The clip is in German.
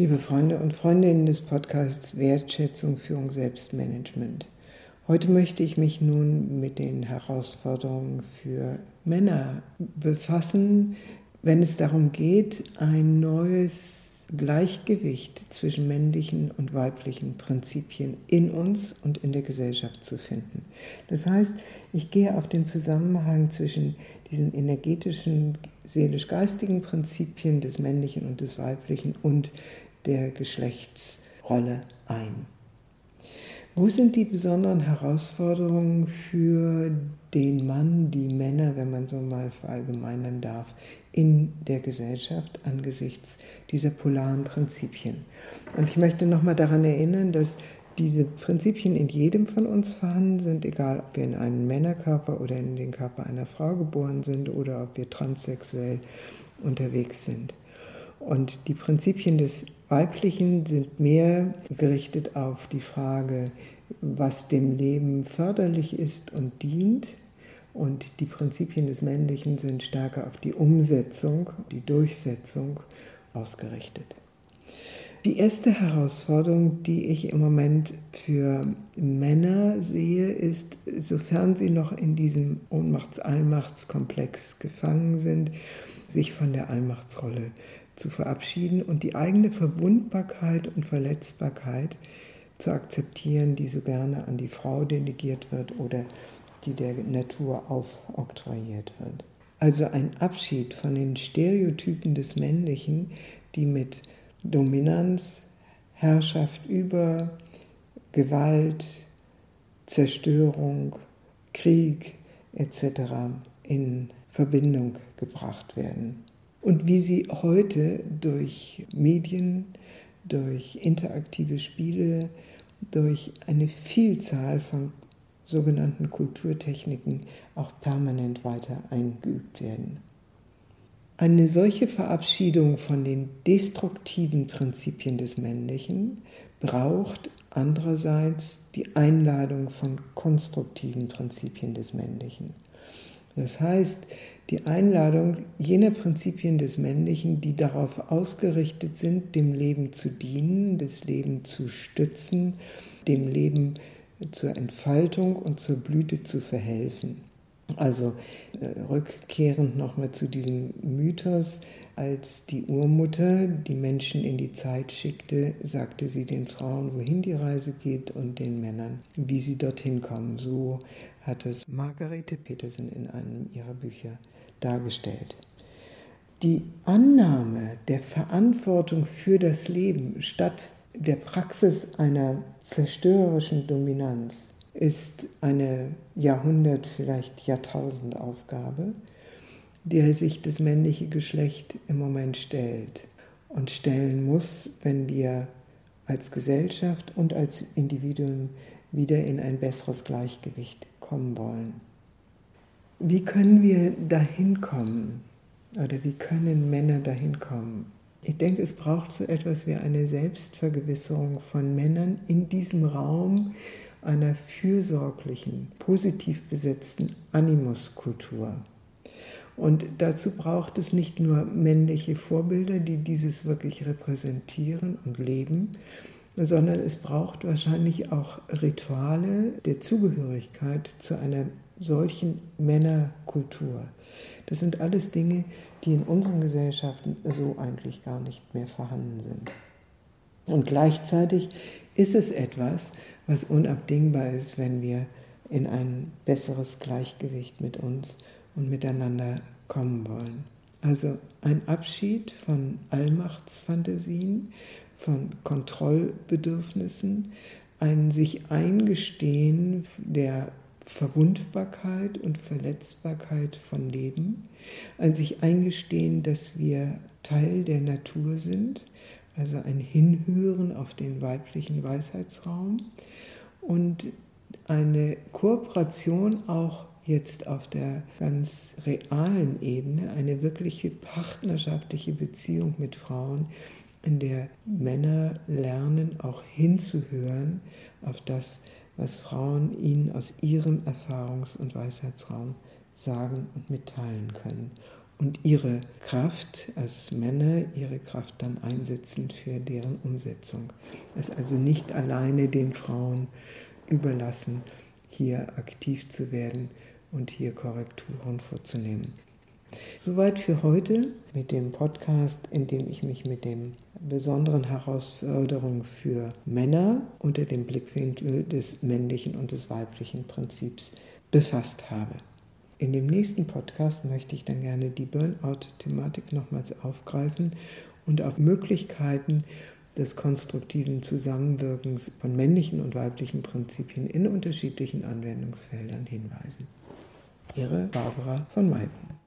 Liebe Freunde und Freundinnen des Podcasts Wertschätzung, Führung, Selbstmanagement. Heute möchte ich mich nun mit den Herausforderungen für Männer befassen, wenn es darum geht, ein neues Gleichgewicht zwischen männlichen und weiblichen Prinzipien in uns und in der Gesellschaft zu finden. Das heißt, ich gehe auf den Zusammenhang zwischen diesen energetischen, seelisch-geistigen Prinzipien des männlichen und des weiblichen und der Geschlechtsrolle ein. Wo sind die besonderen Herausforderungen für den Mann, die Männer, wenn man so mal verallgemeinern darf, in der Gesellschaft angesichts dieser polaren Prinzipien? Und ich möchte nochmal daran erinnern, dass diese Prinzipien in jedem von uns vorhanden sind, egal ob wir in einen Männerkörper oder in den Körper einer Frau geboren sind oder ob wir transsexuell unterwegs sind. Und die Prinzipien des Weiblichen sind mehr gerichtet auf die Frage, was dem Leben förderlich ist und dient. Und die Prinzipien des Männlichen sind stärker auf die Umsetzung, die Durchsetzung ausgerichtet. Die erste Herausforderung, die ich im Moment für Männer sehe, ist, sofern sie noch in diesem Ohnmachts-Allmachtskomplex gefangen sind, sich von der Allmachtsrolle zu verabschieden und die eigene Verwundbarkeit und Verletzbarkeit zu akzeptieren, die so gerne an die Frau delegiert wird oder die der Natur aufoktroyiert wird. Also ein Abschied von den Stereotypen des Männlichen, die mit Dominanz, Herrschaft über, Gewalt, Zerstörung, Krieg etc. in Verbindung gebracht werden und wie sie heute durch Medien, durch interaktive Spiele, durch eine Vielzahl von sogenannten Kulturtechniken auch permanent weiter eingeübt werden. Eine solche Verabschiedung von den destruktiven Prinzipien des Männlichen braucht andererseits die Einladung von konstruktiven Prinzipien des Männlichen. Das heißt, die Einladung jener Prinzipien des Männlichen, die darauf ausgerichtet sind, dem Leben zu dienen, das Leben zu stützen, dem Leben zur Entfaltung und zur Blüte zu verhelfen. Also äh, rückkehrend nochmal zu diesem Mythos, als die Urmutter die Menschen in die Zeit schickte, sagte sie den Frauen, wohin die Reise geht und den Männern, wie sie dorthin kommen. So hat es Margarete Petersen in einem ihrer Bücher dargestellt. Die Annahme der Verantwortung für das Leben statt der Praxis einer zerstörerischen Dominanz ist eine Jahrhundert, vielleicht Jahrtausendaufgabe, der sich das männliche Geschlecht im Moment stellt und stellen muss, wenn wir als Gesellschaft und als Individuum wieder in ein besseres Gleichgewicht kommen wollen. Wie können wir dahin kommen? Oder wie können Männer dahin kommen? Ich denke, es braucht so etwas wie eine Selbstvergewisserung von Männern in diesem Raum einer fürsorglichen, positiv besetzten Animuskultur. Und dazu braucht es nicht nur männliche Vorbilder, die dieses wirklich repräsentieren und leben, sondern es braucht wahrscheinlich auch Rituale der Zugehörigkeit zu einer solchen Männerkultur. Das sind alles Dinge, die in unseren Gesellschaften so eigentlich gar nicht mehr vorhanden sind. Und gleichzeitig ist es etwas, was unabdingbar ist, wenn wir in ein besseres Gleichgewicht mit uns und miteinander kommen wollen. Also ein Abschied von Allmachtsfantasien, von Kontrollbedürfnissen, ein sich eingestehen der Verwundbarkeit und Verletzbarkeit von Leben, ein sich eingestehen, dass wir Teil der Natur sind, also ein Hinhören auf den weiblichen Weisheitsraum und eine Kooperation auch jetzt auf der ganz realen Ebene, eine wirkliche partnerschaftliche Beziehung mit Frauen, in der Männer lernen, auch hinzuhören auf das, was Frauen ihnen aus ihrem Erfahrungs- und Weisheitsraum sagen und mitteilen können. Und ihre Kraft als Männer, ihre Kraft dann einsetzen für deren Umsetzung. Es also nicht alleine den Frauen überlassen, hier aktiv zu werden und hier Korrekturen vorzunehmen. Soweit für heute mit dem Podcast, in dem ich mich mit den besonderen Herausforderungen für Männer unter dem Blickwinkel des männlichen und des weiblichen Prinzips befasst habe. In dem nächsten Podcast möchte ich dann gerne die Burnout-Thematik nochmals aufgreifen und auf Möglichkeiten des konstruktiven Zusammenwirkens von männlichen und weiblichen Prinzipien in unterschiedlichen Anwendungsfeldern hinweisen. Ihre Barbara von Maipen.